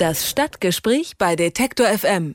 Das Stadtgespräch bei Detektor FM.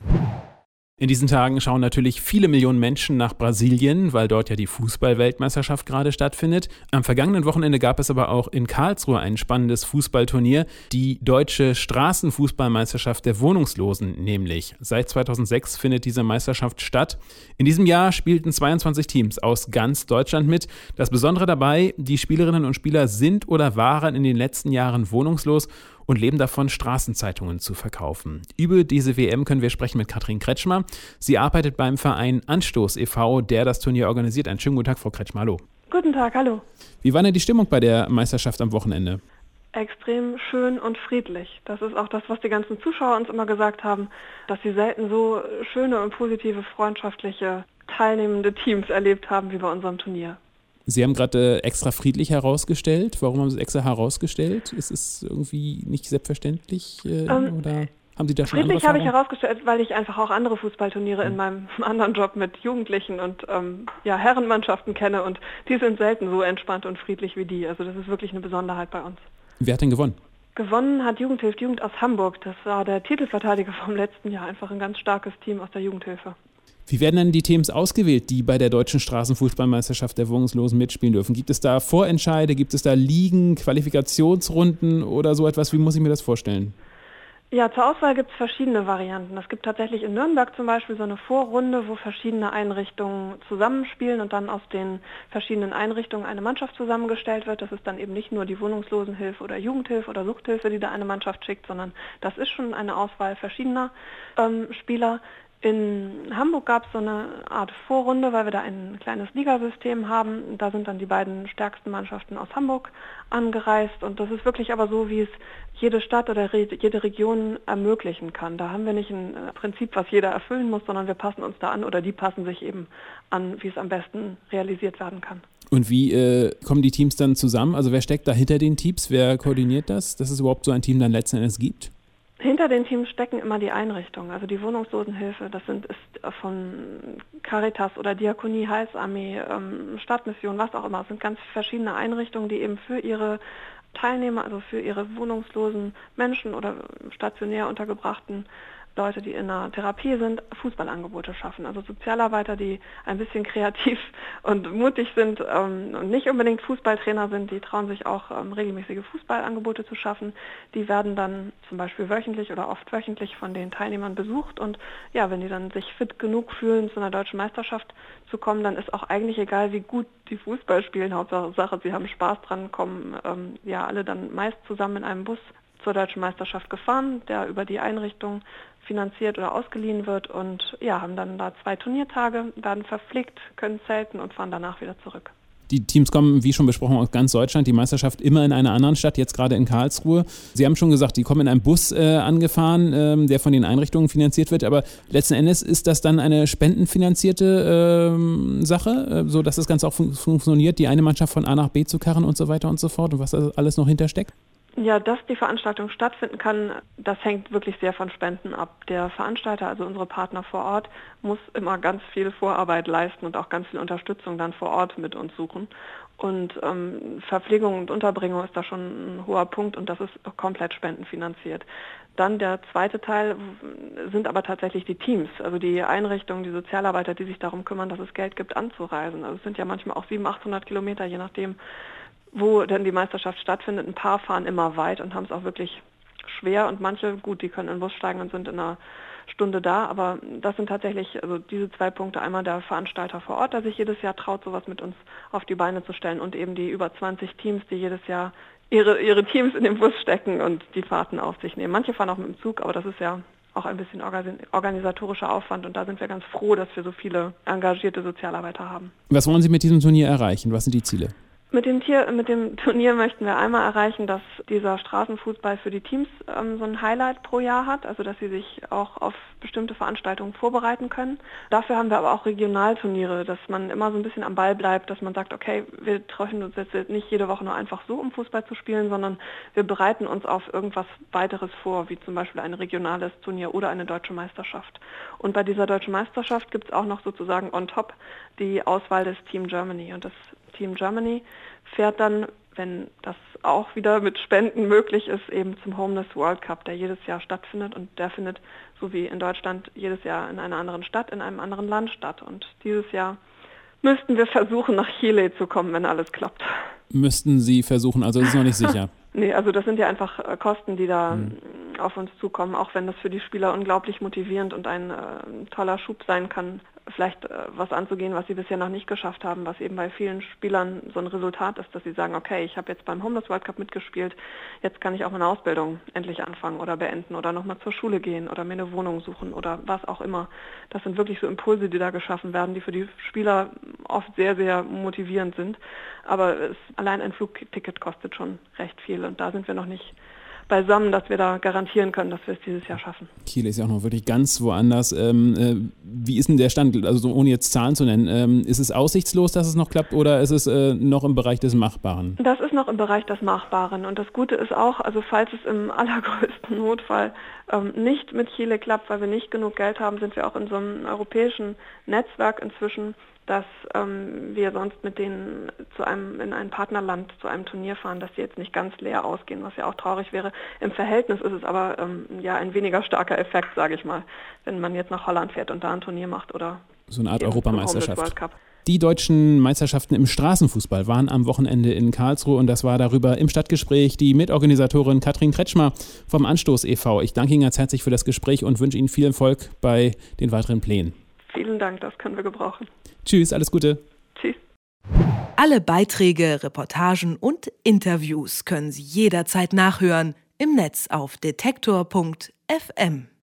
In diesen Tagen schauen natürlich viele Millionen Menschen nach Brasilien, weil dort ja die Fußball-Weltmeisterschaft gerade stattfindet. Am vergangenen Wochenende gab es aber auch in Karlsruhe ein spannendes Fußballturnier, die deutsche Straßenfußballmeisterschaft der Wohnungslosen nämlich. Seit 2006 findet diese Meisterschaft statt. In diesem Jahr spielten 22 Teams aus ganz Deutschland mit. Das Besondere dabei, die Spielerinnen und Spieler sind oder waren in den letzten Jahren wohnungslos und leben davon, Straßenzeitungen zu verkaufen. Über diese WM können wir sprechen mit Katrin Kretschmer. Sie arbeitet beim Verein Anstoß e.V., der das Turnier organisiert. Einen schönen guten Tag, Frau Kretschmer. Hallo. Guten Tag, hallo. Wie war denn die Stimmung bei der Meisterschaft am Wochenende? Extrem schön und friedlich. Das ist auch das, was die ganzen Zuschauer uns immer gesagt haben, dass sie selten so schöne und positive, freundschaftliche, teilnehmende Teams erlebt haben wie bei unserem Turnier. Sie haben gerade äh, extra friedlich herausgestellt. Warum haben Sie es extra herausgestellt? Ist es irgendwie nicht selbstverständlich äh, ähm, oder haben Sie da schon Friedlich habe ich herausgestellt, weil ich einfach auch andere Fußballturniere in meinem anderen Job mit Jugendlichen und ähm, ja, Herrenmannschaften kenne und die sind selten so entspannt und friedlich wie die. Also das ist wirklich eine Besonderheit bei uns. Wer hat denn gewonnen? Gewonnen hat Jugendhilfe Jugend aus Hamburg. Das war der Titelverteidiger vom letzten Jahr. Einfach ein ganz starkes Team aus der Jugendhilfe. Wie werden denn die Teams ausgewählt, die bei der deutschen Straßenfußballmeisterschaft der Wohnungslosen mitspielen dürfen? Gibt es da Vorentscheide, gibt es da Ligen, Qualifikationsrunden oder so etwas? Wie muss ich mir das vorstellen? Ja, zur Auswahl gibt es verschiedene Varianten. Es gibt tatsächlich in Nürnberg zum Beispiel so eine Vorrunde, wo verschiedene Einrichtungen zusammenspielen und dann aus den verschiedenen Einrichtungen eine Mannschaft zusammengestellt wird. Das ist dann eben nicht nur die Wohnungslosenhilfe oder Jugendhilfe oder Suchthilfe, die da eine Mannschaft schickt, sondern das ist schon eine Auswahl verschiedener ähm, Spieler. In Hamburg gab es so eine Art Vorrunde, weil wir da ein kleines Ligasystem haben. Da sind dann die beiden stärksten Mannschaften aus Hamburg angereist und das ist wirklich aber so, wie es jede Stadt oder jede Region ermöglichen kann. Da haben wir nicht ein äh, Prinzip, was jeder erfüllen muss, sondern wir passen uns da an oder die passen sich eben an, wie es am besten realisiert werden kann. Und wie äh, kommen die Teams dann zusammen? Also wer steckt da hinter den Teams? Wer koordiniert das, dass es überhaupt so ein Team dann letzten Endes gibt? Hinter den Teams stecken immer die Einrichtungen, also die Wohnungslosenhilfe, das sind ist von Caritas oder Diakonie, Heilsarmee, ähm, Stadtmission, was auch immer. Es sind ganz verschiedene Einrichtungen, die eben für ihre Teilnehmer, also für ihre wohnungslosen Menschen oder stationär untergebrachten Leute, die in einer Therapie sind, Fußballangebote schaffen. Also Sozialarbeiter, die ein bisschen kreativ und mutig sind ähm, und nicht unbedingt Fußballtrainer sind, die trauen sich auch ähm, regelmäßige Fußballangebote zu schaffen. Die werden dann zum Beispiel wöchentlich oder oft wöchentlich von den Teilnehmern besucht und ja, wenn die dann sich fit genug fühlen, zu einer deutschen Meisterschaft zu kommen, dann ist auch eigentlich egal, wie gut die Fußball spielen. Hauptsache, sie haben Spaß dran, kommen ähm, ja alle dann meist zusammen in einem Bus zur deutschen Meisterschaft gefahren, der über die Einrichtung finanziert oder ausgeliehen wird und ja, haben dann da zwei Turniertage, werden verpflegt, können zelten und fahren danach wieder zurück. Die Teams kommen, wie schon besprochen, aus ganz Deutschland. Die Meisterschaft immer in einer anderen Stadt, jetzt gerade in Karlsruhe. Sie haben schon gesagt, die kommen in einem Bus äh, angefahren, ähm, der von den Einrichtungen finanziert wird. Aber letzten Endes ist das dann eine spendenfinanzierte ähm, Sache, äh, so dass das Ganze auch fun funktioniert, die eine Mannschaft von A nach B zu karren und so weiter und so fort und was da alles noch hintersteckt? Ja, dass die Veranstaltung stattfinden kann, das hängt wirklich sehr von Spenden ab. Der Veranstalter, also unsere Partner vor Ort, muss immer ganz viel Vorarbeit leisten und auch ganz viel Unterstützung dann vor Ort mit uns suchen. Und ähm, Verpflegung und Unterbringung ist da schon ein hoher Punkt und das ist komplett spendenfinanziert. Dann der zweite Teil sind aber tatsächlich die Teams, also die Einrichtungen, die Sozialarbeiter, die sich darum kümmern, dass es Geld gibt, anzureisen. Also es sind ja manchmal auch 700, 800 Kilometer, je nachdem, wo dann die Meisterschaft stattfindet. Ein paar fahren immer weit und haben es auch wirklich schwer und manche, gut, die können in den Bus steigen und sind in einer Stunde da, aber das sind tatsächlich also diese zwei Punkte. Einmal der Veranstalter vor Ort, der sich jedes Jahr traut, sowas mit uns auf die Beine zu stellen und eben die über 20 Teams, die jedes Jahr ihre, ihre Teams in den Bus stecken und die Fahrten auf sich nehmen. Manche fahren auch mit dem Zug, aber das ist ja auch ein bisschen organisatorischer Aufwand und da sind wir ganz froh, dass wir so viele engagierte Sozialarbeiter haben. Was wollen Sie mit diesem Turnier erreichen? Was sind die Ziele? Mit dem, Tier, mit dem Turnier möchten wir einmal erreichen, dass dieser Straßenfußball für die Teams ähm, so ein Highlight pro Jahr hat, also dass sie sich auch auf bestimmte Veranstaltungen vorbereiten können. Dafür haben wir aber auch Regionalturniere, dass man immer so ein bisschen am Ball bleibt, dass man sagt, okay, wir treffen uns jetzt nicht jede Woche nur einfach so, um Fußball zu spielen, sondern wir bereiten uns auf irgendwas weiteres vor, wie zum Beispiel ein regionales Turnier oder eine deutsche Meisterschaft. Und bei dieser deutschen Meisterschaft gibt es auch noch sozusagen on top die Auswahl des Team Germany. Und das Team Germany fährt dann wenn das auch wieder mit Spenden möglich ist, eben zum Homeless World Cup, der jedes Jahr stattfindet und der findet, so wie in Deutschland, jedes Jahr in einer anderen Stadt, in einem anderen Land statt. Und dieses Jahr müssten wir versuchen, nach Chile zu kommen, wenn alles klappt. Müssten Sie versuchen, also ist noch nicht sicher. nee, also das sind ja einfach äh, Kosten, die da hm. auf uns zukommen, auch wenn das für die Spieler unglaublich motivierend und ein äh, toller Schub sein kann, vielleicht äh, was anzugehen, was sie bisher noch nicht geschafft haben, was eben bei vielen Spielern so ein Resultat ist, dass sie sagen, okay, ich habe jetzt beim Homeless World Cup mitgespielt, jetzt kann ich auch meine Ausbildung endlich anfangen oder beenden oder nochmal zur Schule gehen oder mir eine Wohnung suchen oder was auch immer. Das sind wirklich so Impulse, die da geschaffen werden, die für die Spieler oft sehr, sehr motivierend sind. Aber es, allein ein Flugticket kostet schon recht viel und da sind wir noch nicht beisammen, dass wir da garantieren können, dass wir es dieses Jahr schaffen. Kiel ist ja auch noch wirklich ganz woanders. Ähm, äh, wie ist denn der Stand? Also so, ohne jetzt Zahlen zu nennen, ähm, ist es aussichtslos, dass es noch klappt oder ist es äh, noch im Bereich des Machbaren? Das ist noch im Bereich des Machbaren und das Gute ist auch, also falls es im allergrößten Notfall ähm, nicht mit Chile klappt, weil wir nicht genug Geld haben, sind wir auch in so einem europäischen Netzwerk inzwischen dass ähm, wir sonst mit denen zu einem in ein Partnerland zu einem Turnier fahren, dass sie jetzt nicht ganz leer ausgehen, was ja auch traurig wäre. Im Verhältnis ist es aber ähm, ja ein weniger starker Effekt, sage ich mal, wenn man jetzt nach Holland fährt und da ein Turnier macht oder so eine Art Europameisterschaft. Die deutschen Meisterschaften im Straßenfußball waren am Wochenende in Karlsruhe und das war darüber im Stadtgespräch die Mitorganisatorin Katrin Kretschmer vom Anstoß e.V. Ich danke Ihnen ganz herzlich für das Gespräch und wünsche Ihnen viel Erfolg bei den weiteren Plänen. Vielen Dank, das können wir gebrauchen. Tschüss, alles Gute. Tschüss. Alle Beiträge, Reportagen und Interviews können Sie jederzeit nachhören im Netz auf detektor.fm.